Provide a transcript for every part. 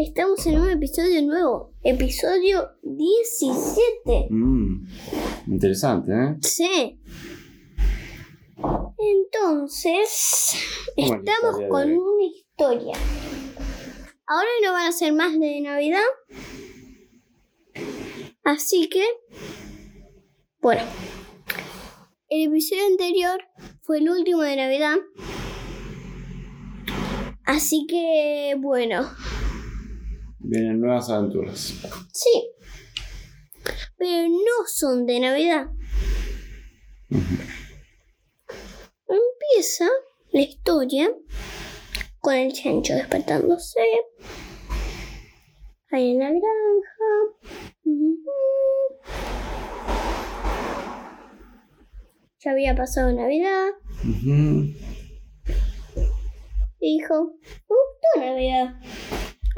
Estamos en un episodio nuevo. Episodio 17. Mm, interesante, ¿eh? Sí. Entonces, ¿Cómo es la estamos con de una historia. Ahora no van a ser más de Navidad. Así que, bueno. El episodio anterior fue el último de Navidad. Así que, bueno. Vienen nuevas aventuras. Sí. Pero no son de Navidad. Empieza la historia con el chancho despertándose. Ahí en la granja. Ya había pasado Navidad. Y dijo, me gustó Navidad.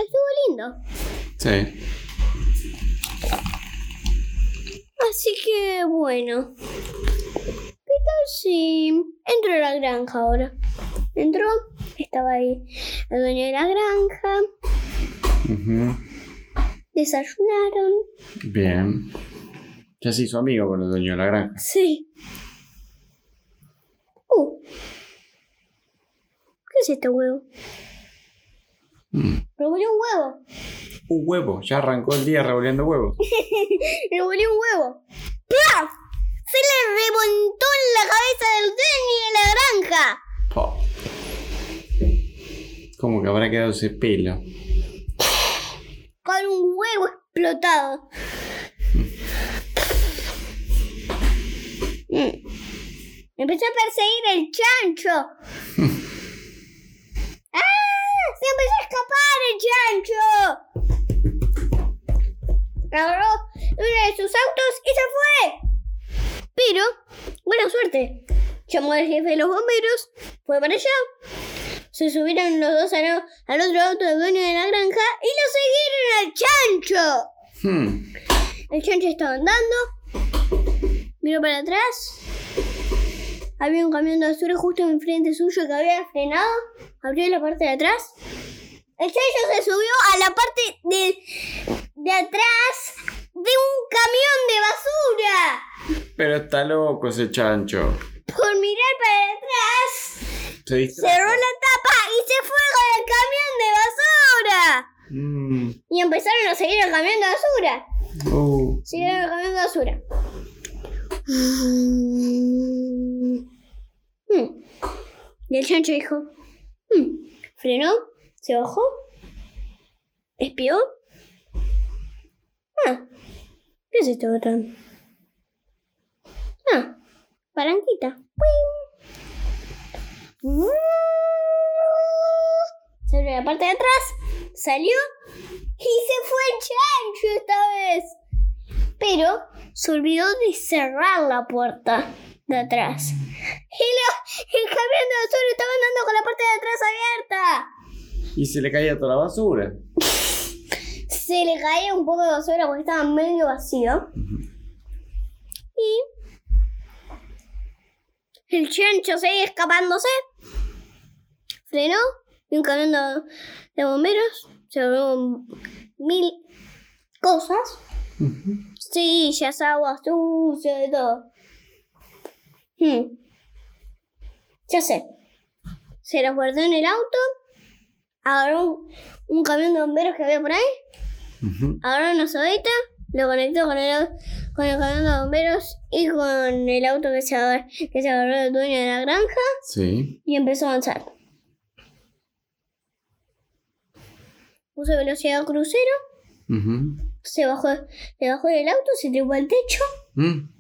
Estuvo lindo. Sí. Así que bueno. ¿Qué tal si entro a la granja ahora? Entró, estaba ahí el dueño de la granja, Ujú. desayunaron. Bien. Ya se hizo amigo con el dueño de la granja. Sí. Uh. ¿Qué es este huevo? Mm. Revolvió un huevo. Un huevo, ya arrancó el día revolviendo huevos. Revolvió un huevo. ¡Plaf! Se le remontó en la cabeza del dueño de la granja. Po. ¿Cómo que habrá quedado ese pelo? con un huevo explotado. Mm. Empezó a perseguir el chancho. ¡Ah! ¡Se empezó a escapar el chancho! Agarró uno de sus autos y se fue. Pero, buena suerte. Llamó al jefe de los bomberos, fue para allá. Se subieron los dos al, al otro auto del dueño de la granja y lo siguieron al chancho. Hmm. El chancho estaba andando. Miró para atrás. Había un camión de basura justo enfrente suyo que había frenado. Abrió la parte de atrás. El chancho se subió a la parte de, de atrás de un camión de basura. Pero está loco ese chancho. Por mirar para atrás, Se cerró la tapa y se fue con el camión de basura. Mm. Y empezaron a seguir el camión de basura. Siguieron el camión de basura. Hmm. Y el chancho dijo. Frenó, se bajó, espió. Ah, ¿qué es este botón? Ah, palanquita. ¡Ping! Se abrió la parte de atrás, salió y se fue el chancho esta vez. Pero se olvidó de cerrar la puerta de atrás. Y lo- el camión de basura estaba andando con la parte de atrás abierta. Y se le caía toda la basura. Se le caía un poco de basura porque estaba medio vacío. Y el chancho seguía escapándose. Frenó y un camión de, de bomberos se volvió mil cosas. Sillas, agua sucia, de todo. Hmm. Ya sé. Se lo guardó en el auto. Agarró un, un camión de bomberos que había por ahí. Ujú. Agarró una sodita. Lo conectó con el, con el camión de bomberos y con el auto que se, agar- que se agarró el dueño de la granja. Sí. Y empezó a avanzar. Puso velocidad crucero. Ujú. Se bajó, se bajó del auto, se trepó al techo. Mm.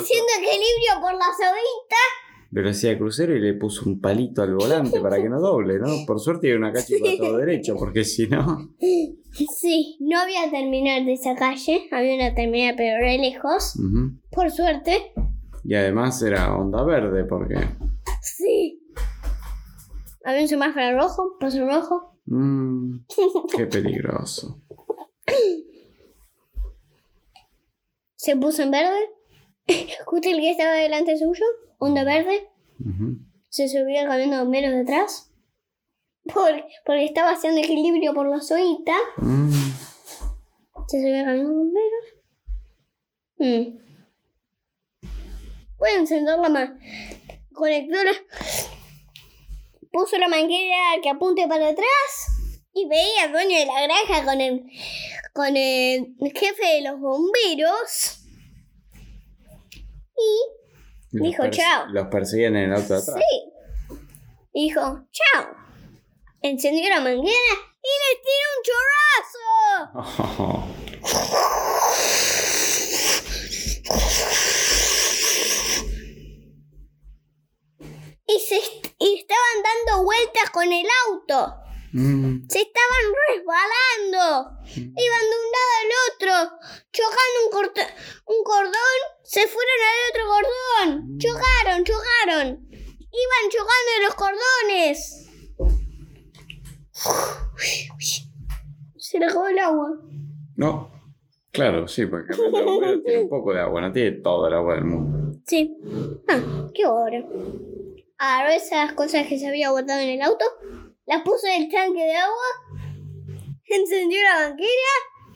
Haciendo equilibrio por la sodita. Velocidad de crucero y le puso un palito al volante para que no doble, ¿no? Por suerte hay una calle para todo derecho, porque si no. Sí, no había terminal de esa calle. Había una terminal, pero re lejos. Por suerte. Y además era onda verde, porque. Sí. Había un semáforo rojo, pasó rojo. Mm, qué peligroso. Se puso en verde. Justo el que estaba delante suyo, onda verde. Se subió al camión de bomberos detrás. Por- porque estaba haciendo equilibrio por la soita. Mm. Se subió al camión de bomberos. Mm. Puede encender la la... Puso la manguera que apunte para atrás. Y veía al dueño de la granja con el, con el jefe de los bomberos. Y Los Dijo, "Chao". Los perseguían en el auto atrás. Sí. Dijo, chao. Encendió la manguera y les tiró un chorrazo. Y, se est- y estaban dando vueltas con el auto. Mm. Se estaban resbalando. Iban de un lado al otro. Chocando un, corto- un cordón. Se fueron al otro cordón. Chocaron, chocaron. Iban chocando en los cordones. Se le acabó el agua. No. Claro, sí, porque tiene un poco de agua, no tiene todo el agua del mundo. Sí. Ah, qué hora. Agarró esas cosas que se había guardado en el auto. Las puso en el tanque de agua. Encendió la banquera.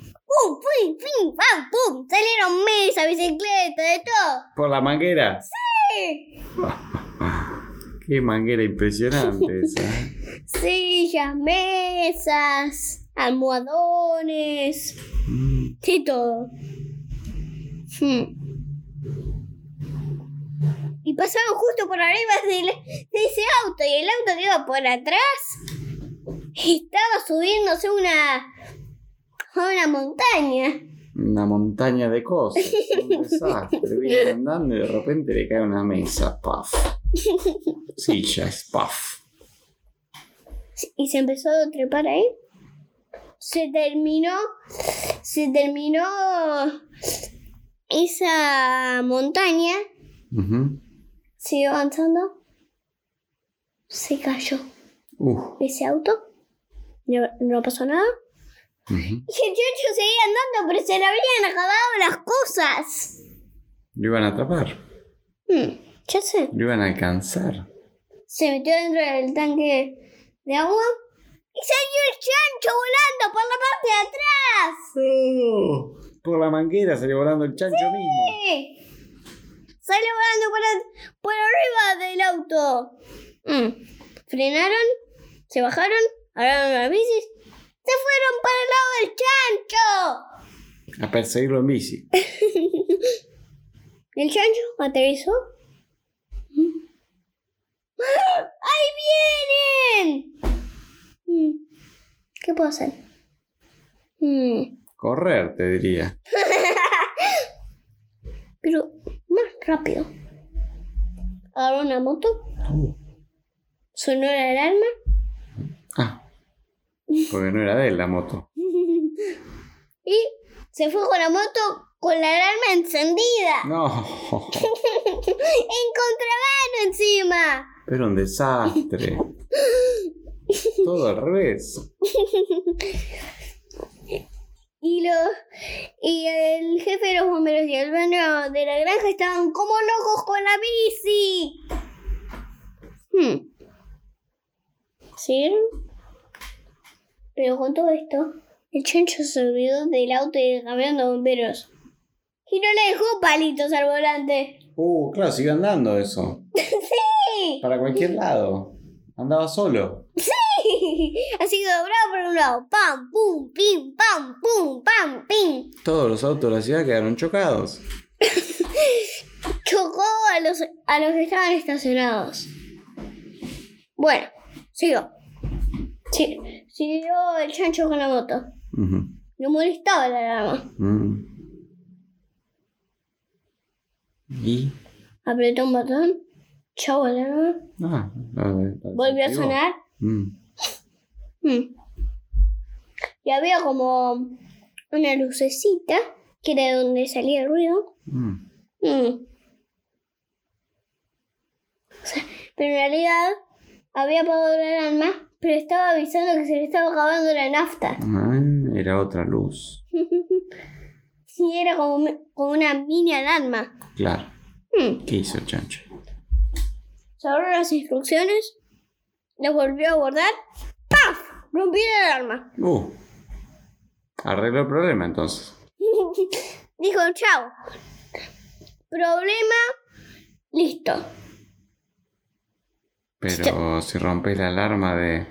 ¡Pum! ¡Pum! ¡Pum! ¡Pam! ¡Pum! Salieron mesas, bicicletas, de todo. ¿Por la manguera? ¡Sí! Qué manguera impresionante esa. ¿eh? Sillas, mesas, almohadones. Mm. De todo. Hmm. Y pasaban justo por arriba de, ese auto. Y el auto que iba por atrás estaba subiéndose una, a una montaña. Una montaña de cosas. Un desastre. Viene andando y de repente le cae una mesa. Paf. Sillas. Paf. Y se empezó a trepar ahí. Se terminó. Se terminó esa montaña. Ujú. Siguió avanzando. Se cayó Uf. ese auto. No, no pasó nada. Y el chocho seguía andando, pero se le habían acabado las cosas. Lo iban a atrapar. Hmm, ya sé. Lo iban a alcanzar. Se metió dentro del tanque de agua. Y salió el chancho volando por la parte de atrás. Oh, por la manguera salió volando el chancho mismo. Salió volando por, arriba del auto. Mm. Frenaron, se bajaron, agarraron las bicis, se fueron para el lado del chancho. A perseguirlo en bici. El chancho aterrizó. ¡Ahí vienen! Mm, ¿Qué puedo hacer? Mm, Correr, te diría. pero más rápido. Agarró una moto, Uh. sonó la alarma. Ah. Porque no era de él la moto. y se fue con la moto con la alarma encendida. No. en contrabando encima. Pero un desastre. Todo al revés. Y los y el jefe de los bomberos y el dueño de la granja estaban como locos con la bici. Hmm. ¿Sí? Pero con todo esto, el chancho se olvidó del auto y del camión de bomberos. Y no le dejó palitos al volante. Uh, claro, sigue andando eso. ¡Sí! Para cualquier lado. Andaba solo. Así que doblado por un lado. Pam, pum, pim, pam, pum, pam, pim. Todos los autos de la ciudad quedaron chocados. Chocó a los, a los que estaban estacionados. Bueno, sigo. Sí, siguió el chancho con la moto. No molestaba la alarma. Mm. ¿Y? Apretó un botón. Chau alarma. Ah, a ver, Volvió a sonar. Mm. Mm. Y había como una lucecita que era de donde salía el ruido. Mm. Mm. O sea, pero en realidad había apagado la alarma, pero estaba avisando que se le estaba acabando la nafta. Ah, era otra luz. Y era como, como una mini alarma. Claro. Mm. ¿Qué hizo el chancho? Cerró las instrucciones, las volvió a guardar. ¡Paf! Rompió la alarma. Uh. Arregló el problema entonces. Dijo, chao. Problema, listo. Pero si rompes la alarma de,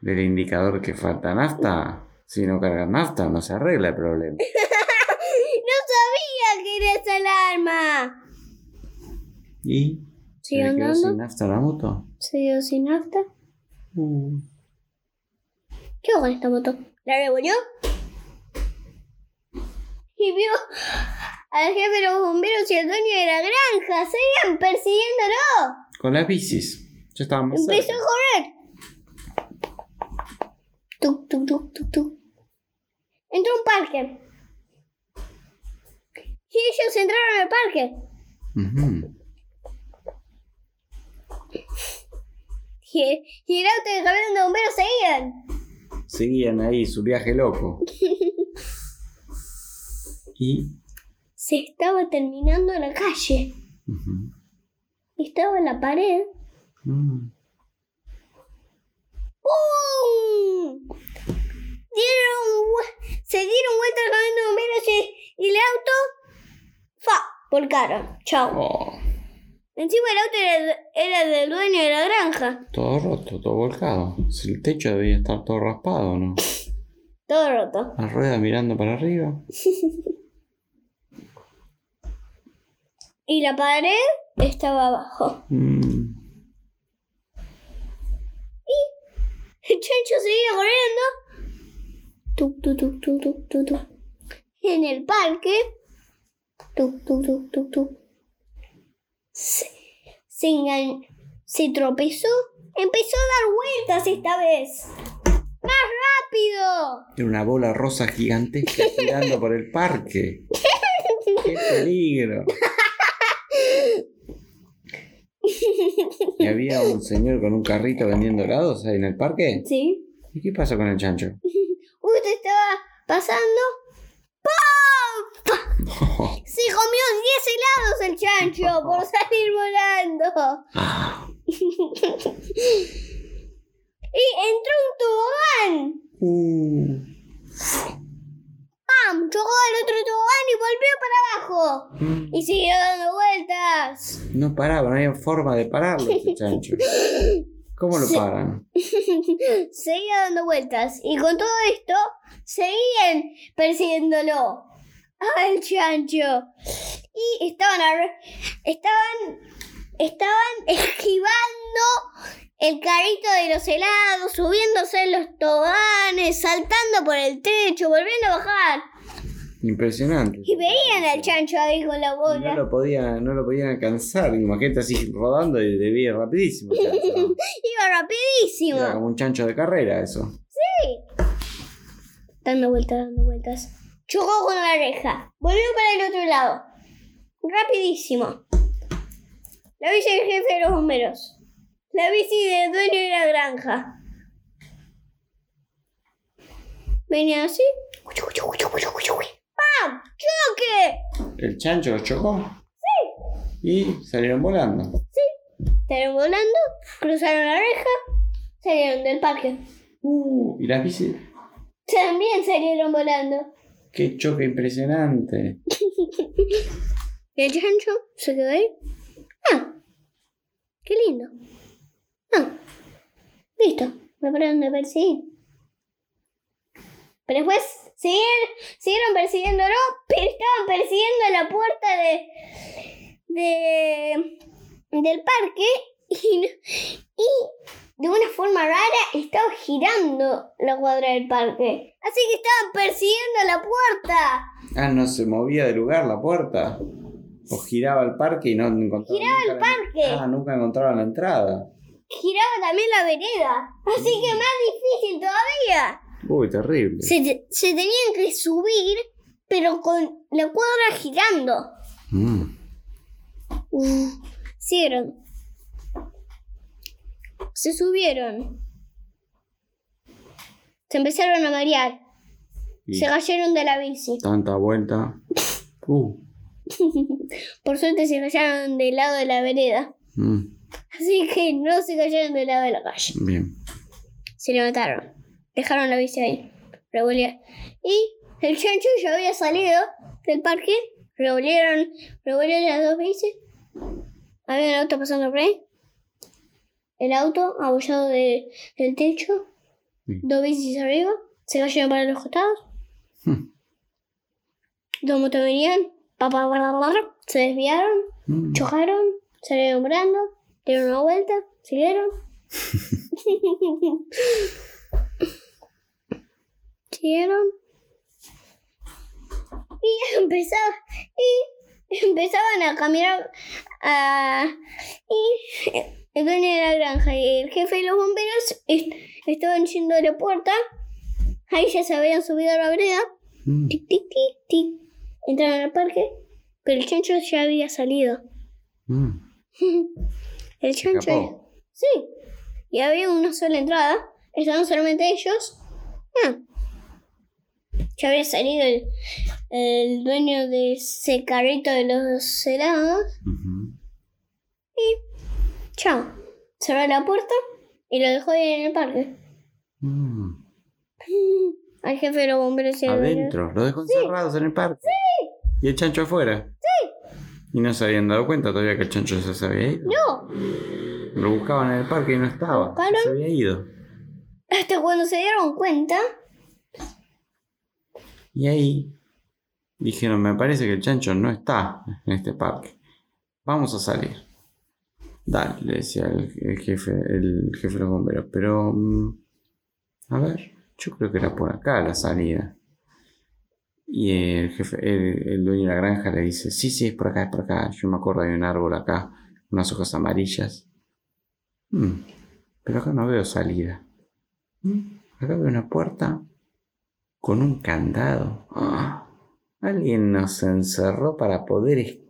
del indicador que falta nafta, si no cargas nafta, no se arregla el problema. No sabía que era esa alarma. ¿Y? ¿Se ¿Sigue le quedó andando? sin nafta la moto? Dio sin nafta. Uh. ¿Qué hago con esta moto? ¿La revolvió? Y vio al jefe de los bomberos y al dueño de la granja. Seguían persiguiéndolo. Con las bicis. Ya estábamos Empezó cerca. a correr. Tuc, tuc, tuc, tuc, tuc. Entró a un parque. Y ellos entraron al parque. Ujú. Y, y el auto de camión de bomberos seguían. Seguían ahí su viaje loco. y. Se estaba terminando la calle. Estaba en la pared. Mm. ¡Pum! Dieron, se dieron vuelta al camión de y el auto. ¡Fa! Volcaron. Chao. Oh, Encima el auto era, era del dueño de la granja. todo roto, todo volcado. El techo debía estar todo raspado, ¿no? Todo roto. La rueda mirando para arriba. Y la pared estaba abajo. Mm. El chancho seguía corriendo. Tuc, tuc, tuc. En el parque. Tuc, tuc, tuc, tuc, tuc. Se, se, se tropezó. Empezó a dar vueltas esta vez. ¡Más rápido! Era una bola rosa gigantesca girando por el parque. ¡Qué peligro! ¿Y había un señor con un carrito vendiendo helados ahí en el parque? Sí. ¿Y qué pasó con el chancho? Usted estaba pasando. Se comió 10 helados el chancho por salir volando. Y entró un tobogán. Uh. ¡Pam! Chocó al otro tobogán y volvió para abajo. Mm. Y siguió dando vueltas. No paraba, no había forma de pararlo ese chancho. ¿Cómo lo paran? Seguía dando vueltas. Y con todo esto, seguían persiguiéndolo. Al chancho. Y estaban, estaban, estaban esquivando el carrito de los helados, subiéndose en los toboganes, saltando por el techo, volviendo a bajar. Impresionante. Y veían al chancho ahí con la bola. no lo, podía, no lo podían alcanzar. Imagínate así rodando y debía ir rapidísimo. Iba rapidísimo. Era como un chancho de carrera eso. Dando vueltas, dando vueltas. Chocó con la reja. Volvió para el otro lado. Rapidísimo. La bici del jefe de los bomberos. La bici del dueño de la granja. Venía así. ¡Pam! ¡Choque! ¿El chancho los chocó? Sí. Y salieron volando. Salieron volando, cruzaron la reja, salieron del parque. Uh, y las bicis. También salieron volando. ¡Qué choque impresionante! El chancho se quedó ahí. Ah, qué lindo. Ah, listo, me pararon de perseguir. Pero después siguieron, siguieron persiguiéndolo, pero estaban persiguiendo la puerta de, de del parque y, y de una forma rara estaba girando la cuadra del parque. Así que estaban persiguiendo la puerta. Ah, no se movía de lugar la puerta. O giraba el parque y no encontraba. Giraba el la- parque. Ah, nunca encontraban la entrada. Giraba también la vereda. Así que más difícil todavía. Uy, terrible. Se, te- se tenían que subir, pero con la cuadra girando. Mm. Siguieron. Se subieron. Se empezaron a marear. Y Se cayeron de la bici. tanta vuelta. Uh. Por suerte se cayeron del lado de la vereda. Mm. Así que no se cayeron del lado de la calle. Bien. Se levantaron. Dejaron la bici ahí. Revolvieron. Y el chancho ya había salido del parque. Revolvieron, revolvieron las dos bicis. Había un auto pasando por ahí. El auto abollado de, del techo. Sí. Dos bicis arriba. Se cayeron para los costados. Hmm. Dos motos venían. Pa, pa, pa, pa, pa, Se desviaron. Mm. Chocaron. Salieron volando. Dieron una vuelta. Siguieron. Siguieron. Y empezaba, y empezaban a caminar a, y el dueño de la granja y el jefe de los bomberos est- estaban yendo a la puerta. Ahí ya se habían subido a la vereda. Mm. Tic, tic, tic, tic. Entraron al parque, pero el chancho ya había salido. Mm. El chancho. Sí. Y había una sola entrada. Estaban solamente ellos. Ah. Ya había salido el, el dueño de ese carrito de los helados. Ujú. Chao. Cerró la puerta y lo dejó ahí en el parque. Mm. Al jefe de los bomberos y. Adentro, los dejó encerrados en el parque. ¿Y el chancho afuera? Sí. Y no se habían dado cuenta todavía que el chancho ya se había ido. No. Lo buscaban en el parque y no estaba. ¿Buscaron? Se había ido. Hasta cuando se dieron cuenta. Y ahí dijeron, me parece que el chancho no está en este parque. Vamos a salir. Dale, le decía el, jefe, el jefe de los bomberos. Pero, mm, a ver, yo creo que era por acá la salida. Y el jefe, el, dueño de la granja le dice, sí, sí, es por acá, es por acá. Yo me acuerdo, hay un árbol acá, unas hojas amarillas. Mm, pero acá no veo salida. Mm, acá veo una puerta con un candado. ¡Ah! Alguien nos encerró para poder escapar.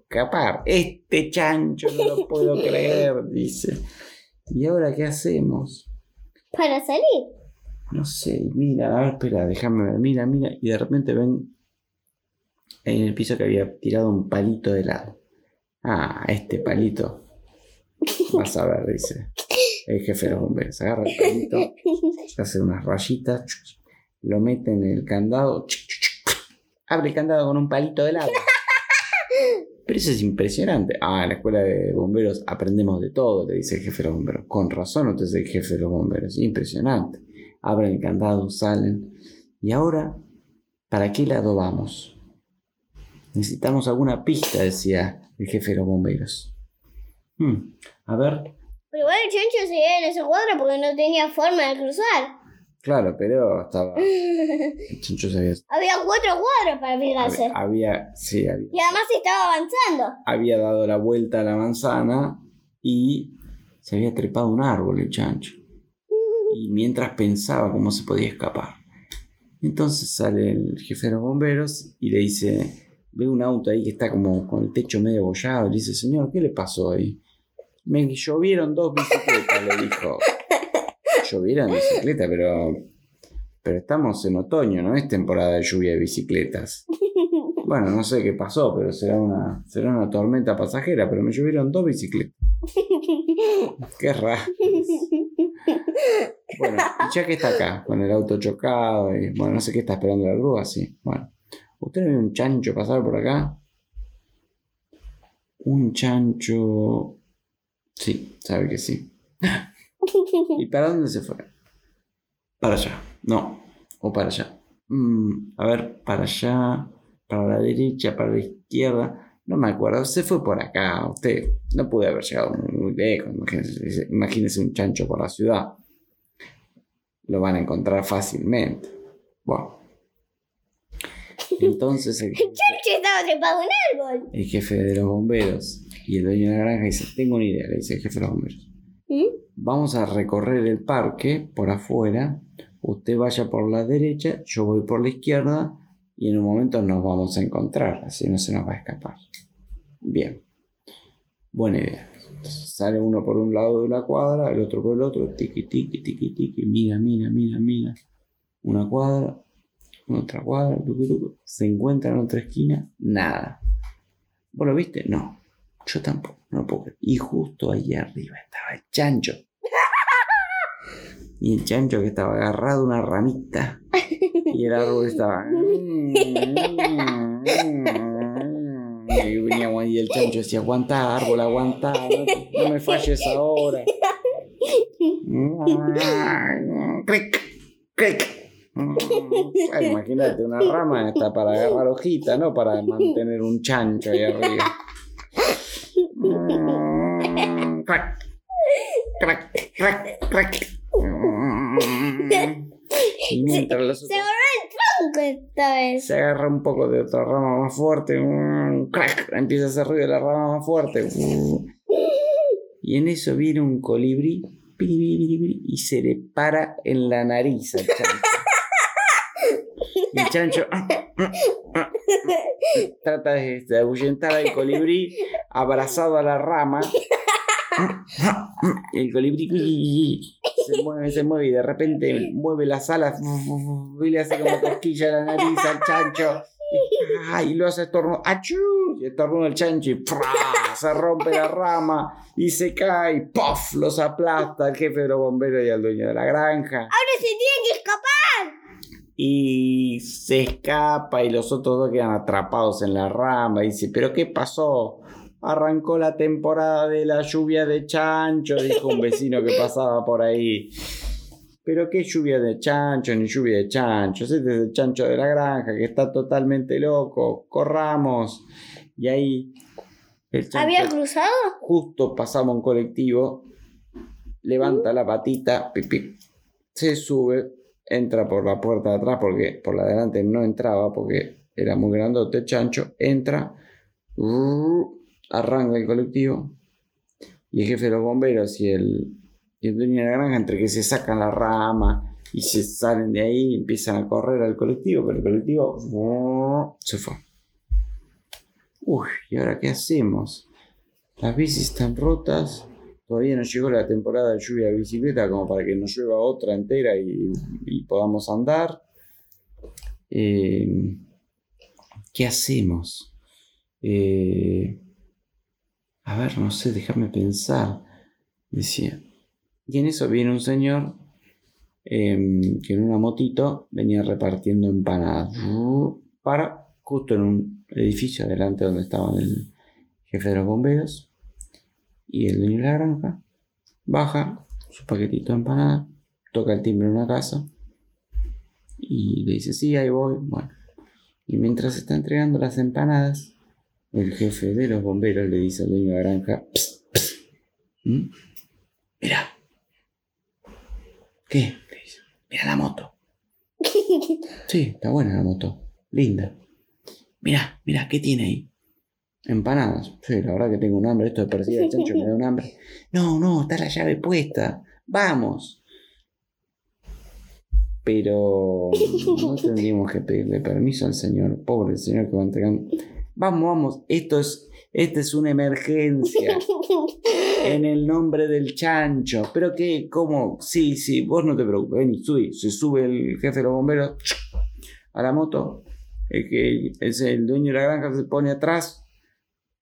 Este chancho no lo puedo creer, dice. ¿Y ahora qué hacemos? Para salir. No sé, mira, a ver, espera, déjame ver, mira, mira. Y de repente ven en el piso que había tirado un palito de helado. Ah, este palito. Vas a ver, dice. El jefe de los bomberos. Agarra el palito, hace unas rayitas, lo mete en el candado, abre el candado con un palito de helado. Pero eso es impresionante. Ah, en la escuela de bomberos aprendemos de todo, le dice el jefe de los bomberos. Con razón, usted es el jefe de los bomberos. Impresionante. Abren el candado, salen. Y ahora, ¿para qué lado vamos? Necesitamos alguna pista, decía el jefe de los bomberos. Hmm, A ver, Pero igual el chancho seguía en esa cuadra porque no tenía forma de cruzar. Claro, pero estaba. Chancho se había. Cuatro cuadros para fijarse. Había, había- sí, había, Y además estaba avanzando. había dado la vuelta a la manzana y se había trepado un árbol el chancho. Y mientras pensaba cómo se podía escapar. Entonces sale el jefe de los bomberos y le dice, ve un auto ahí que está como con el techo medio bollado. Y le dice, señor, ¿qué le pasó ahí? Me llovieron dos bicicletas, le dijo. Llovieron bicicletas, pero. Pero estamos en otoño, no es temporada de lluvia de bicicletas. Bueno, no sé qué pasó, pero será una, será una tormenta pasajera, pero me llovieron dos bicicletas. Qué raro. Bueno, y ya que está acá, con el auto chocado, y bueno, no sé qué está esperando la grúa, sí. Bueno, ¿usted no vio un chancho pasar por acá? Un chancho. Sí, sabe que sí. ¿Y para dónde se fue? Para allá. No, o para allá. Mm, a ver, para allá, para la derecha, para la izquierda. No me acuerdo, se fue por acá. Usted no puede haber llegado muy lejos. Imagínese, imagínese un chancho por la ciudad. Lo van a encontrar fácilmente. Bueno. Entonces el, Chancho estaba trepado en un árbol. el jefe de los bomberos y el dueño de la granja dice, tengo una idea, le dice el jefe de los bomberos. Vamos a recorrer el parque por afuera. Usted vaya por la derecha, yo voy por la izquierda y en un momento nos vamos a encontrar, así no se nos va a escapar. Bien. Buena idea. Sale uno por un lado de la cuadra, el otro por el otro, tiqui, tiqui, tiqui, tiqui, mira, mira, mira, mira. Una cuadra, otra cuadra, tucu, tucu. se encuentran en otra esquina, nada. ¿Vos lo viste? No. Yo tampoco, no lo puedo creer. Y justo ahí arriba estaba el chancho. Y el chancho que estaba agarrado a una ramita. Y el árbol estaba. Y y el chancho decía, aguanta árbol, aguanta, no, no me falles ahora. Cric, cric. Bueno, imagínate, una rama está para agarrar hojita, no para mantener un chancho ahí arriba. Crac, crac, crac, crac. Y mientras los Se agarró el tronco esta vez. se agarra un poco de otra rama más fuerte, crac, empieza a hacer ruido la rama más fuerte. Y en eso viene un colibrí y se le para en la nariz al chancho. Y el chancho trata de, de ahuyentar al colibrí abrazado a la rama. Y el colibrí se mueve, se mueve y de repente mueve las alas y le hace como cosquilla a la nariz al chancho. Y, ¡ah! y lo hace estornudo. ¡Achú! Y estornuda el chancho y se rompe la rama y se cae y ¡puff! los aplasta al jefe de los bomberos y al dueño de la granja. Ahora se tiene que escapar. Y se escapa y los otros dos quedan atrapados en la rama. Y dice, ¿pero qué pasó? Arrancó la temporada de la lluvia de chancho, dijo un vecino que pasaba por ahí. Pero qué lluvia de chancho, ni lluvia de chancho. Este es el chancho de la granja que está totalmente loco. Corramos. Y ahí el chancho ¿Había cruzado? justo pasaba un colectivo, levanta la patita, pip, pip, se sube, entra por la puerta de atrás porque por la de adelante no entraba porque era muy grandote, chancho, entra, rrr, arranca el colectivo y el jefe de los bomberos y el, y el dueño de la granja entre que se sacan la rama y se salen de ahí empiezan a correr al colectivo, pero el colectivo se fue. Uy, ¿y ahora qué hacemos? Las bicis están rotas. Todavía no llegó la temporada de lluvia de bicicleta como para que nos llueva otra entera y, y podamos andar. Eh, ¿Qué hacemos? Eh, a ver, no sé, déjame pensar. Decía. Y en eso viene un señor em, que en una motito venía repartiendo empanadas. Para justo en un edificio adelante donde estaban el jefe de los bomberos y el dueño de la granja. Baja su paquetito de empanadas, toca el timbre en una casa y le dice, sí, ahí voy. Bueno, y mientras está entregando las empanadas, el jefe de los bomberos le dice al dueño de la granja, "Psst, psst, ¿Mm? mira, ¿qué? Le dice, mira la moto. Sí, está buena la moto, linda. Mira, mira, ¿qué tiene ahí? Empanadas. Sí, la verdad que tengo un hambre. Esto de perseguir al chancho me da un hambre. No, no, está la llave puesta. Vamos. Pero no tendríamos que pedirle permiso al señor. Pobre el señor que va entregando. Vamos, vamos. Esto es, esta es una emergencia. En el nombre del chancho. Pero qué, ¿cómo? Sí, sí, vos no te preocupes. Vení, subí. Se sube el jefe de los bomberos a la moto. El que es el dueño de la granja se pone atrás.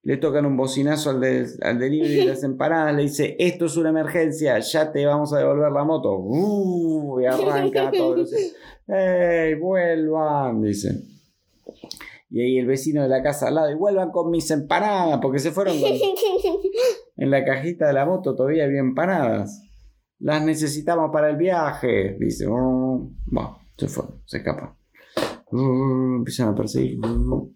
Le tocan un bocinazo al, de, al delivery de las empanadas. Le dice: Esto es una emergencia. Ya te vamos a devolver la moto. Uh, y arranca todo. ¡Ey, vuelvan! Dicen. Y ahí el vecino de la casa al lado, y vuelvan con mis empanadas, porque se fueron con, en la cajita de la moto todavía había empanadas. Las necesitamos para el viaje, dice. "Oh". Bueno, se fueron, se escapan. Oh, Empiezan a perseguir. Oh.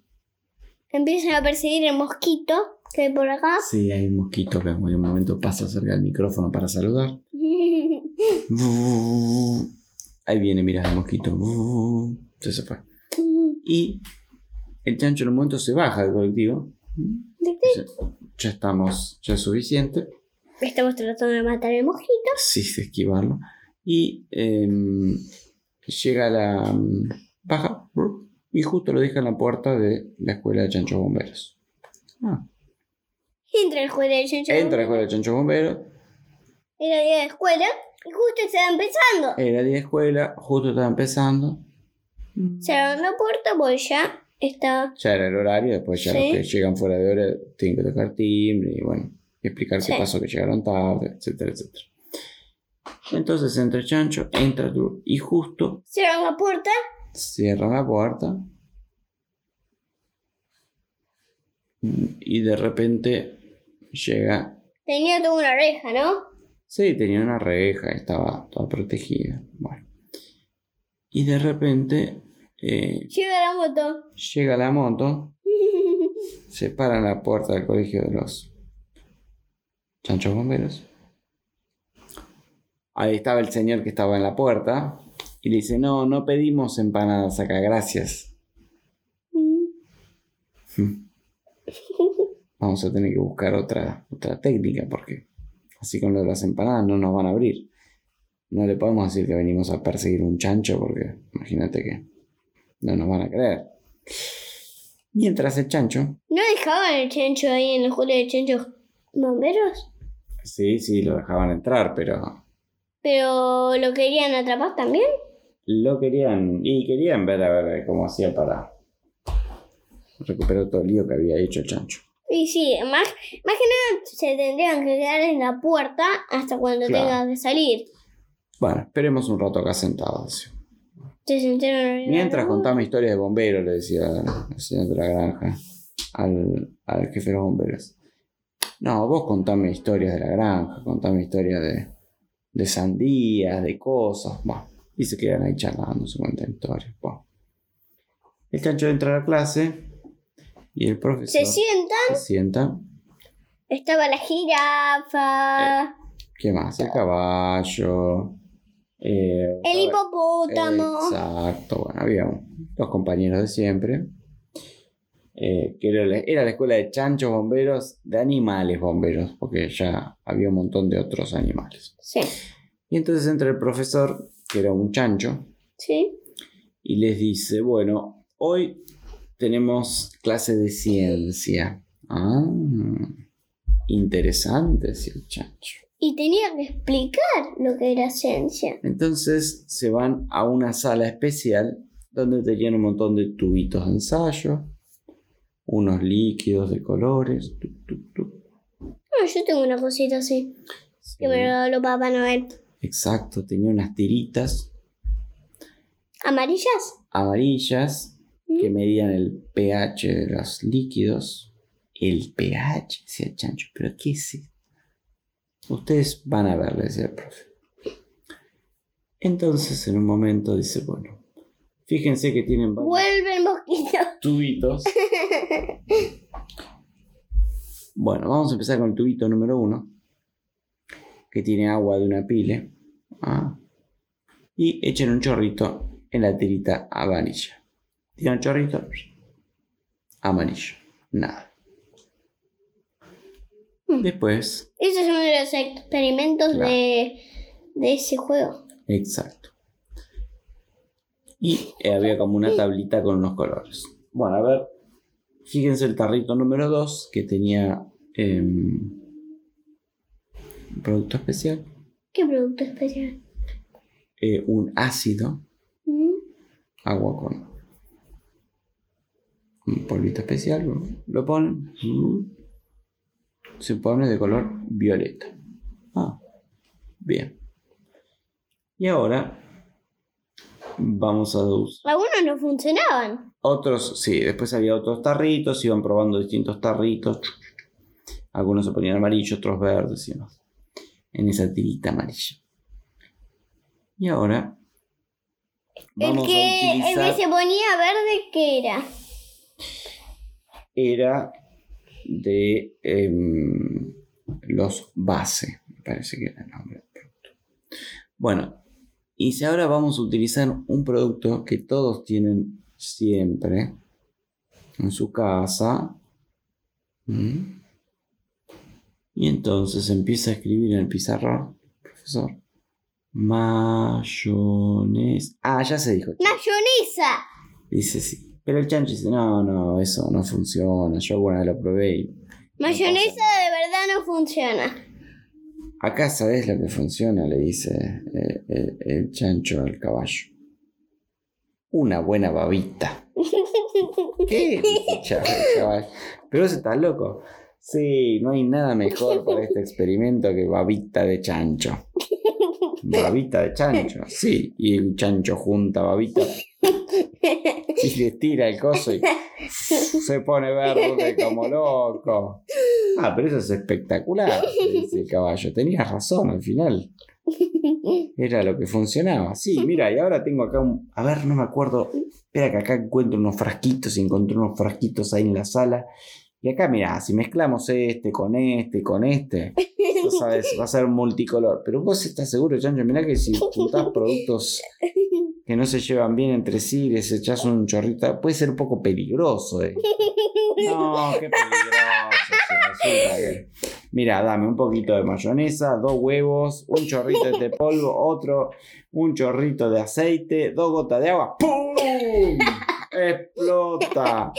Empiezan a perseguir el mosquito que hay por acá. Sí, hay un mosquito que en un momento pasa cerca del micrófono para saludar. Ahí viene, mira el mosquito. Se se fue. Y el chancho en un momento se baja del colectivo. Ya estamos, ya es suficiente. Estamos tratando de matar el mosquito. Sí, de esquivarlo. Y em, llega la. mm, Baja. Y justo lo deja en la puerta de la escuela de chanchos bomberos. Ah, Entra el juez del chancho. entra a la escuela de chanchos bomberos. Era día de escuela y justo estaba empezando. Era día de escuela, justo estaba empezando. Cerraron la puerta pues ya está. Ya era el horario, después ya Sí. los que llegan fuera de hora tienen que tocar timbre y bueno, explicar Sí. qué pasó que llegaron tarde, etcétera, etcétera. Entonces entra chancho, entra tú y justo Cerraron la puerta. cierran la puerta y de repente llega... Tenía toda una reja, ¿no? Sí, tenía una reja, estaba toda protegida. Bueno. Y de repente eh, Llega la moto. llega la moto, se para en la puerta del colegio de los chanchos bomberos. Ahí estaba el señor que estaba en la puerta y le dice, no, no pedimos empanadas acá, gracias. Vamos a tener que buscar otra, otra técnica porque así con lo de las empanadas no nos van a abrir. No le podemos decir que venimos a perseguir un chancho porque imagínate que no nos van a creer. Mientras el chancho, ¿No dejaban el chancho ahí en la escuela de chanchos bomberos? sí, sí, lo dejaban entrar, pero Pero lo querían atrapar también. lo querían y querían ver a ver cómo hacía para recuperar todo el lío que había hecho el chancho. Y sí, más, más que nada se tendrían que quedar en la puerta hasta cuando Claro. tengan que salir. Bueno, esperemos un rato acá sentados. Se sentaron en la Mientras contame historias de bomberos, le decía el señor de la granja al, al jefe de los bomberos. No, vos contame historias de la granja, contame historias de, de sandías, de cosas. Bueno, y se quedan ahí charlando, se cuentan historias. Bueno. El chancho entra a la clase y el profesor Se sientan. se sienta. Estaba la jirafa. ¿Qué más? El caballo. Eh, el hipopótamo. Exacto, bueno, había los compañeros de siempre. eh, que era la, era la escuela de chanchos bomberos, de animales bomberos, porque ya había un montón de otros animales. Sí. Y entonces entra el profesor, que era un chancho, Sí. y les dice, bueno, hoy tenemos clase de ciencia. Ah, interesante, decía el chancho. Y tenía que explicar lo que era ciencia. Entonces se van a una sala especial donde tenían un montón de tubitos de ensayo, unos líquidos de colores. No, yo tengo una cosita así. Sí, Que me lo regaló Papá Noel. Exacto, tenía unas tiritas ¿Amarillas? amarillas que Mm. medían el pH de los líquidos. El pH, decía chancho, pero ¿qué es esto? Ustedes van a ver, le decía el profe. Entonces en un momento dice, bueno, fíjense que tienen varios Vuelve el mosquito. tubitos. Bueno, vamos a empezar con el tubito número uno, que tiene agua de una pile. Ah. Y echen un chorrito en la tirita amarilla. Tiran un chorrito amarillo. Nada. Después, Ese es uno de los experimentos Claro. de, de ese juego. exacto. Y eh, había como una tablita con unos colores. Bueno, a ver, Fíjense el tarrito número 2 que tenía un producto especial, ¿Qué producto especial? eh, un ácido, ¿Mm? agua con un polvito especial, lo ponen, se pone de color violeta. Ah, bien. Y ahora vamos a usar Algunos no funcionaban. otros, sí, después había otros tarritos, iban probando distintos tarritos. Algunos se ponían amarillos, otros verdes y demás. En esa tirita amarilla. Y ahora El vamos que, a el que se ponía verde, ¿qué era? Era de em, los base, me parece que era el nombre del producto. Bueno, y si ahora vamos a utilizar un producto que todos tienen siempre en su casa. ¿Mm? Y entonces empieza a escribir en el pizarrón, profesor. Mayonesa. Ah, ya se dijo. ¡Mayonesa! Dice sí. Pero el chancho dice, no, no, eso no funciona. Yo alguna vez lo probé y Mayonesa de verdad no funciona. Acá sabes lo que funciona, le dice eh, eh, el chancho al caballo. Una buena babita. ¿Qué? Pero vos estás loco. Sí, no hay nada mejor para este experimento que babita de chancho. Babita de chancho, sí. Y el chancho junta babita y le tira el coso y se pone verde como loco. Ah, pero eso es espectacular, dice el caballo. Tenías razón al final. Era lo que funcionaba. Sí, mira, y ahora tengo acá un. A ver, no me acuerdo. Espera que acá encuentro unos frasquitos y encontré unos frasquitos ahí en la sala. Y acá, mira, si mezclamos este con este con este, sabes, va a ser multicolor. Pero vos estás seguro, Chancho, mirá que si juntás productos que no se llevan bien entre sí, les echás un chorrito, puede ser un poco peligroso. Eh. No, qué peligroso. Mira, dame un poquito de mayonesa, dos huevos, un chorrito de polvo, otro, un chorrito de aceite, dos gotas de agua. ¡Pum! Explota.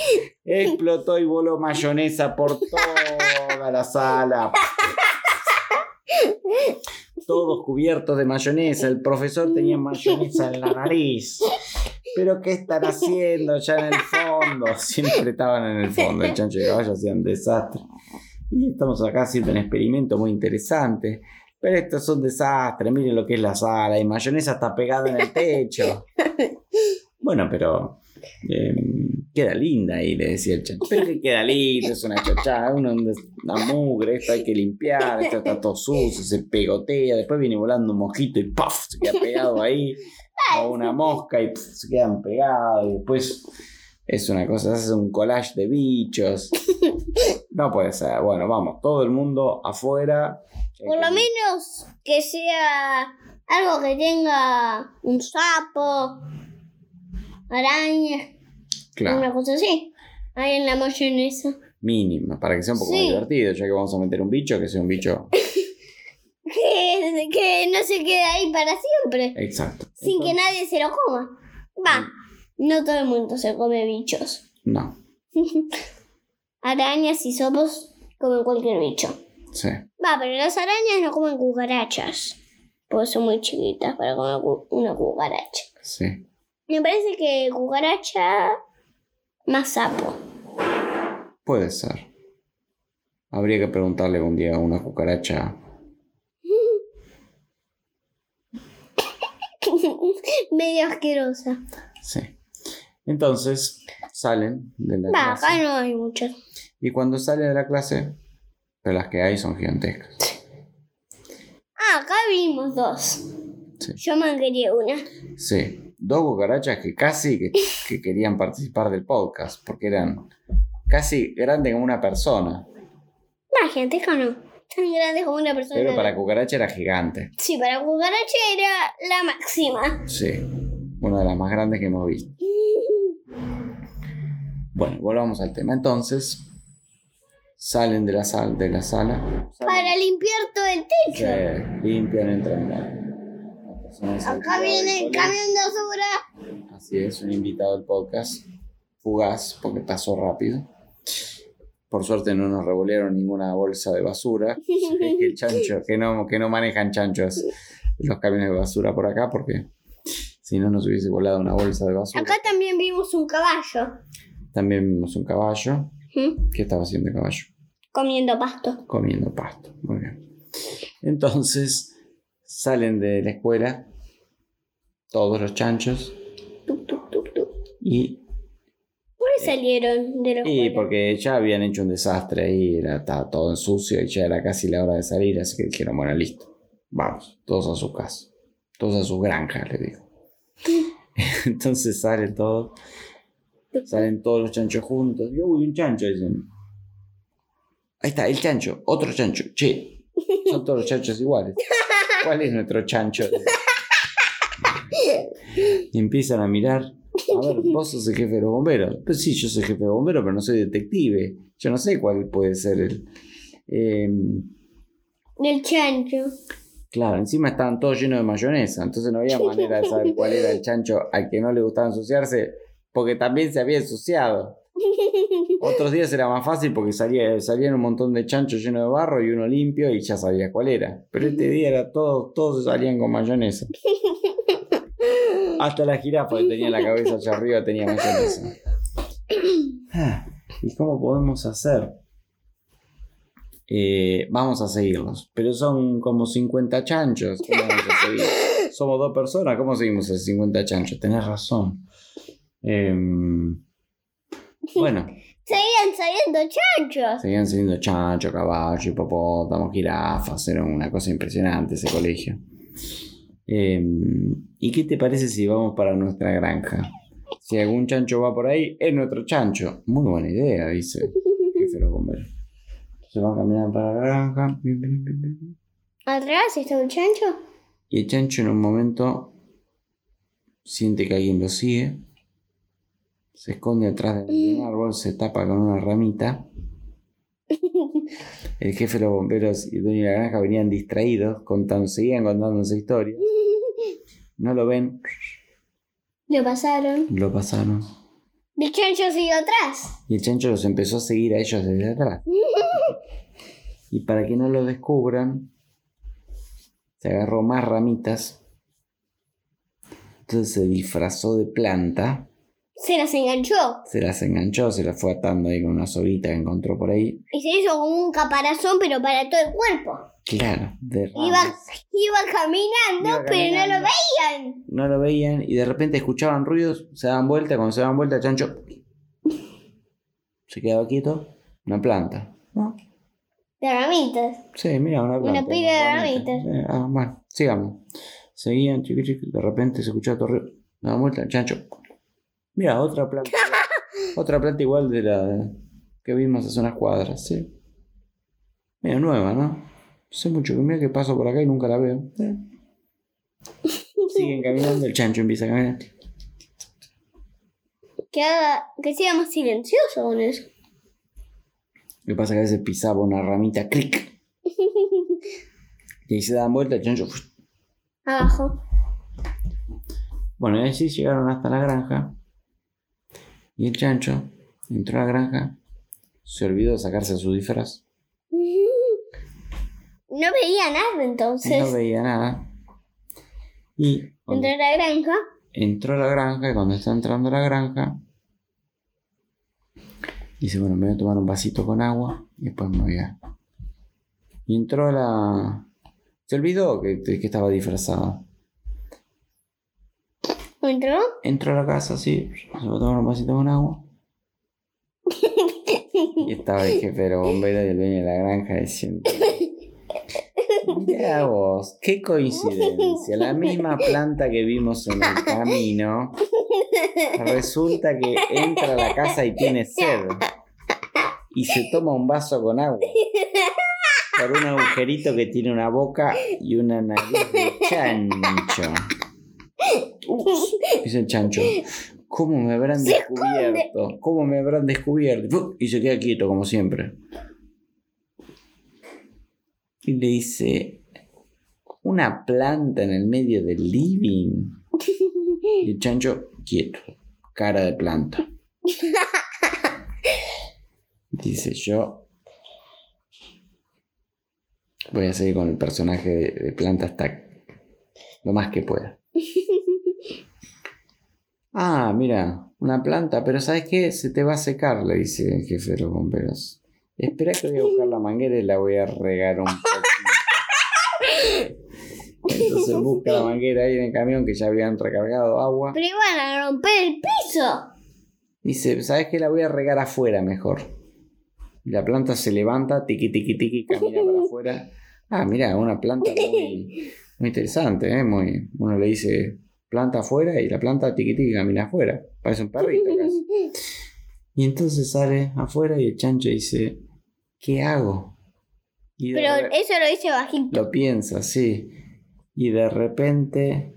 Explotó y voló mayonesa por toda la sala. Todos cubiertos de mayonesa. El profesor tenía mayonesa en la nariz. Pero ¿qué están haciendo ya en el fondo? Siempre estaban en el fondo. El chancho el caballo hacían desastre. Y estamos acá haciendo un experimento muy interesante. Pero esto es un desastre. Miren lo que es la sala. Y mayonesa está pegada en el techo. Bueno, pero eh, queda linda ahí, le decía el chancho. Pero que queda linda, es una chachada, una, una mugre, esto hay que limpiar, esto está todo sucio, se pegotea, después viene volando un mosquito y ¡paf! se queda pegado ahí, o una mosca y ¡puf! se quedan pegados, y después es una cosa, es un collage de bichos. No puede ser, bueno, vamos, todo el mundo afuera. Por lo menos que sea algo que tenga un sapo, araña, Claro, una cosa así. Ahí en la mayonesa. mínimo, para que sea un poco más Sí. divertido, ya que vamos a meter un bicho, que sea un bicho Que, que no se quede ahí para siempre. exacto. Sin que nadie se lo coma. Va, no todo el mundo se come bichos. No, Arañas y sapos comen cualquier bicho. sí. Va, pero las arañas no comen cucarachas. Porque son muy chiquitas para comer cu- una cucaracha. Sí. Me parece que cucaracha más sapo. Puede ser. Habría que preguntarle un día a una cucaracha. Medio asquerosa. Sí. Entonces, salen de la Va, clase. acá no hay muchas. Y cuando salen de la clase, pero las que hay son gigantescas. Ah, acá vimos dos. Sí. Yo me quería una. Sí. Dos cucarachas que casi que, que querían participar del podcast, porque eran casi grandes como una persona. Gente que no. Tan grande como una persona. Pero para cucaracha era gigante. Sí, para cucaracha era la máxima. Sí. Una de las más grandes que hemos visto. Bueno, volvamos al tema. Entonces, salen de la, sal, de la sala. Para limpiar todo el techo. Se limpian, entran. la Acá viene el camión de basura. Así es, un invitado del podcast. Fugaz, porque pasó rápido. Por suerte no nos revolearon ninguna bolsa de basura. que el chancho, que no, que no manejan chanchos los camiones de basura por acá, porque si no nos hubiese volado una bolsa de basura. Acá también vimos un caballo. También vimos un caballo. ¿Mm? ¿Qué estaba haciendo el caballo? Comiendo pasto. Comiendo pasto. Muy bien. Entonces salen de la escuela todos los chanchos tuc, tuc, tuc. y ¿Por qué salieron de la Y escuela? porque ya habían hecho un desastre ahí, era, estaba todo en sucio y ya era casi la hora de salir, así que dijeron, bueno, listo, vamos, todos a su casa, todos a su granja, le digo. Entonces salen todos, salen todos los chanchos juntos, y uy, un chancho, dicen. Ahí está, el chancho, otro chancho, che, son todos los chanchos iguales. ¿Cuál es nuestro chancho? Y empiezan a mirar. A ver, vos sos el jefe de los bomberos. Pues sí, yo soy jefe de bomberos, pero no soy detective. Yo no sé cuál puede ser el. em, Del chancho. claro, encima estaban todos llenos de mayonesa, entonces no había manera de saber cuál era el chancho al que no le gustaba ensuciarse, porque también se había ensuciado. Otros días era más fácil porque salía, salían un montón de chanchos llenos de barro y uno limpio y ya sabía cuál era. Pero este día era todo, todos salían con mayonesa. Hasta la jirafa que tenía la cabeza allá arriba tenía mayonesa. Ah, ¿Y cómo podemos hacer? Eh, vamos a seguirlos. Pero son como 50 chanchos. ¿Cómo vamos a seguir? Somos dos personas. ¿Cómo seguimos a 50 chanchos? Tenés razón. Em, bueno, Seguían saliendo chanchos. seguían saliendo chancho, caballo, hipopótamo, jirafas. Era una cosa impresionante ese colegio. Em, ¿Y qué te parece si vamos para nuestra granja? Si algún chancho va por ahí, es nuestro chancho. Muy buena idea, dice el jefe de los bomberos. Se van caminando para la granja. Atrás está un chancho. Y el chancho en un momento siente que alguien lo sigue. Se esconde atrás de un árbol, se tapa con una ramita. El jefe de los bomberos y el dueño de la granja venían distraídos, contando, seguían contando esa historia. No lo ven, Lo pasaron. lo pasaron. El chancho siguió atrás. Y el chancho los empezó a seguir a ellos desde atrás. Y para que no lo descubran, se agarró más ramitas. Entonces se disfrazó de planta. Se las enganchó. Se las enganchó, se las fue atando ahí con una soguita que encontró por ahí. Y se hizo como un caparazón, pero para todo el cuerpo. Claro, de Iba, ramas. iba caminando, Iba pero no lo veían. No lo veían y de repente escuchaban ruidos, se daban vuelta. Cuando se daban vuelta, el chancho se quedaba quieto. Una planta. ¿no? De ramitas. Sí, mira, una planta. pila de ramita. ramitas. Eh, ah, bueno, sigamos. Seguían, chiqui, chiqui, de repente se escuchaba todo ruido. Daban vuelta, el chancho. Mira, otra planta. otra planta igual de la que vimos hace unas cuadras, sí. Mira, nueva, ¿no? No sé mucho, mira que paso por acá y nunca la veo. Eh. Siguen caminando, el chancho empieza a caminar. Que, haga, que sea más silencioso con eso. Lo que pasa es que a veces pisaba una ramita, clic. Y ahí se daban vuelta, el chancho. Abajo. Bueno, y así llegaron hasta la granja. Y el chancho entró a la granja. Se olvidó de sacarse su disfraz. No veía nada entonces. No veía nada. Y Entró a la granja. entró a la granja, y cuando está entrando a la granja, dice, bueno, me voy a tomar un vasito con agua y después me voy a... Y entró a la... Se olvidó que, que estaba disfrazado. Entró. Entró a la casa así, se va a tomar un vasito con agua. Y estaba el jefe de los bomberos y el dueño de la granja diciendo... Mira vos, qué coincidencia. La misma planta que vimos en el camino. Resulta que entra a la casa y tiene sed. Y se toma un vaso con agua. Por un agujerito que tiene una boca y una nariz de chancho. Ups, dice el chancho. ¿Cómo me habrán descubierto? ¿Cómo me habrán descubierto? Y se queda quieto, como siempre. Y le dice, una planta en el medio del living. Y el chancho, quieto, cara de planta. Dice yo. Voy a seguir con el personaje de, de planta hasta lo más que pueda. Ah, mira, una planta, pero ¿sabes qué? Se te va a secar, le dice el jefe de los bomberos. Espera que voy a buscar la manguera y la voy a regar un poquito. Entonces busca la manguera ahí en el camión que ya habían recargado agua. Pero iban a romper el piso. Dice, ¿sabes qué? La voy a regar afuera mejor. Y la planta se levanta, tiqui, tiqui, tiqui, camina para afuera. Ah, mira, una planta muy, muy interesante, ¿eh? Muy, uno le dice planta afuera y la planta tiqui, tiqui, camina afuera. Parece un perrito casi. Y entonces sale afuera y el chancho dice, ¿qué hago? Y Pero eso lo dice bajito. Lo piensa, sí. Y de repente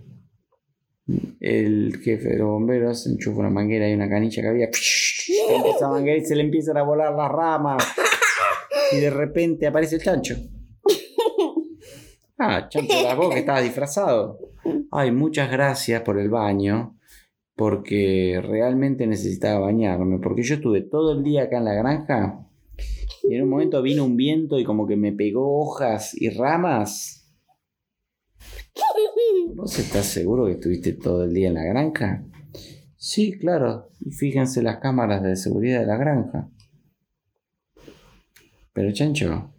el jefe de los bomberos enchufa una manguera y una canilla que había. Esa manguera y se le empiezan a volar las ramas. Y de repente aparece el chancho. Ah, chancho, la vos que estabas disfrazado. Ay, muchas gracias por el baño. Porque realmente necesitaba bañarme. Porque yo estuve todo el día acá en la granja. Y en un momento vino un viento y como que me pegó hojas y ramas. ¿Vos estás seguro que estuviste todo el día en la granja? Sí, claro. Y fíjense las cámaras de seguridad de la granja. Pero Chancho,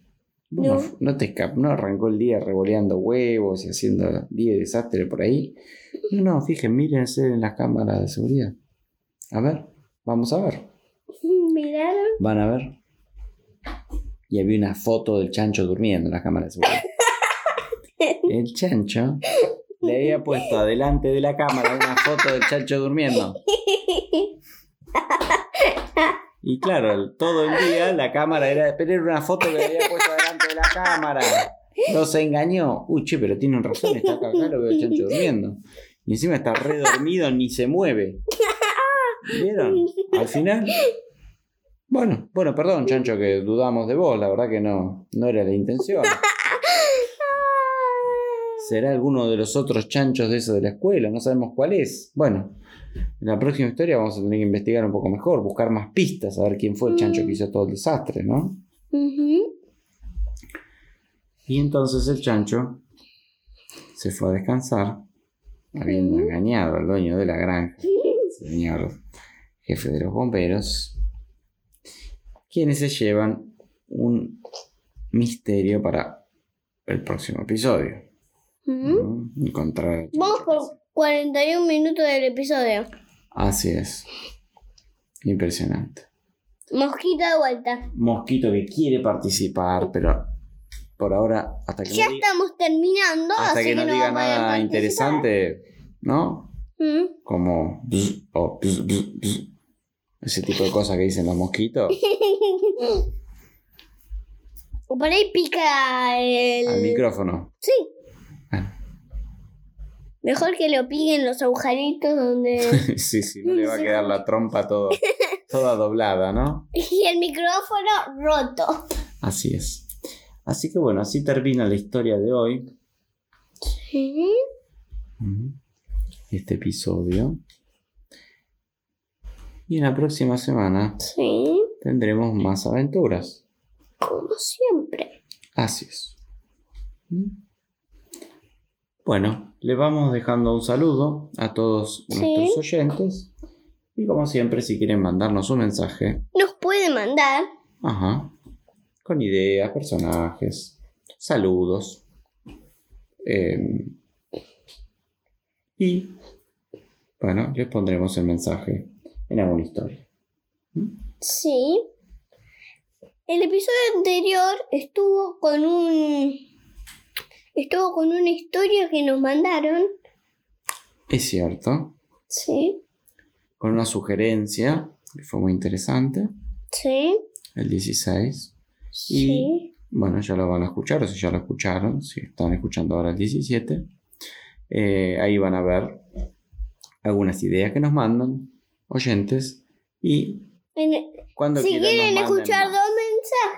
¿vos no, te escap no arrancó el día revoleando huevos y haciendo día de desastre por ahí. No, no, fíjense, mírense en las cámaras de seguridad. A ver, vamos a ver. Miraron. Van a ver. Y había una foto del chancho durmiendo en la cámara de seguridad. El chancho le había puesto adelante de la cámara una foto del chancho durmiendo. Y claro, todo el día la cámara era. Pero era una foto que le había puesto adelante de la cámara. No se engañó. Uy, che, pero tienen razón, está acá, acá lo veo el chancho durmiendo. Y encima está re dormido, ni se mueve. ¿Vieron? Al final. Bueno, bueno, perdón, chancho, que dudamos de vos, la verdad que no, no era la intención. ¿Será alguno de los otros chanchos de eso de la escuela? No sabemos cuál es. Bueno, en la próxima historia vamos a tener que investigar un poco mejor, buscar más pistas, a ver quién fue el chancho que hizo todo el desastre, ¿no? Y entonces el chancho se fue a descansar, habiendo engañado al dueño de la granja, señor jefe de los bomberos, quienes se llevan un misterio para el próximo episodio. ¿no? Encontrar Vamos por 41 minutos del episodio. Así es. Impresionante. Mosquita de vuelta. Mosquito que quiere participar, pero por ahora, hasta que Ya no, diga- estamos terminando, hasta así que no no diga nada interesante, ¿no? Como bzz, o bzz, bzz, bzz. Ese tipo de cosas que dicen los mosquitos O por ahí pica el... al micrófono. Sí. Ah. Mejor que lo piquen los agujeritos donde... sí, sí, no le va a quedar la trompa todo, toda doblada, ¿no? y el micrófono roto. Así es. Así que bueno, así termina la historia de hoy. Sí. Este episodio. Y en la próxima semana Sí. tendremos más aventuras. Como siempre. Así es. ¿Mm? Bueno, le vamos dejando un saludo a todos Sí. nuestros oyentes. Y como siempre, si quieren mandarnos un mensaje, Nos puede mandar. ajá, con ideas, personajes, saludos. eh, y bueno, les pondremos el mensaje en alguna historia. Sí. El episodio anterior estuvo con un. Estuvo con una historia que nos mandaron. Es cierto, Sí. con una sugerencia que fue muy interesante, Sí. el 16. Sí. Bueno, ya lo van a escuchar, o si ya lo escucharon, si están escuchando ahora el 17, eh, ahí van a ver algunas ideas que nos mandan oyentes y En- cuando si quieren escuchar más. dos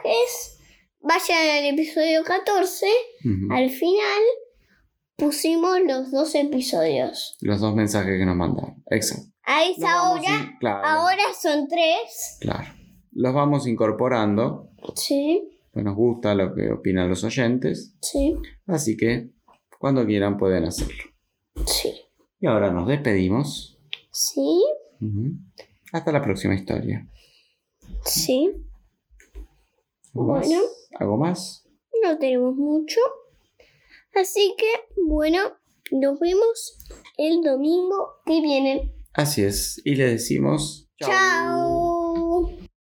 mensajes, vayan al episodio 14. Ujú. Al final pusimos los dos episodios. Los dos mensajes que nos mandaron. Exacto. A esa hora, claro, ahora son tres. Claro. los vamos incorporando. Sí, Pues nos gusta lo que opinan los oyentes. sí, Así que cuando quieran pueden hacerlo. sí. Y ahora nos despedimos. Sí, Hasta la próxima historia. sí. ¿Algo más? Bueno. ¿Algo más? No tenemos mucho. Así que, bueno, nos vemos el domingo que viene. Así es. Y le decimos... Chao.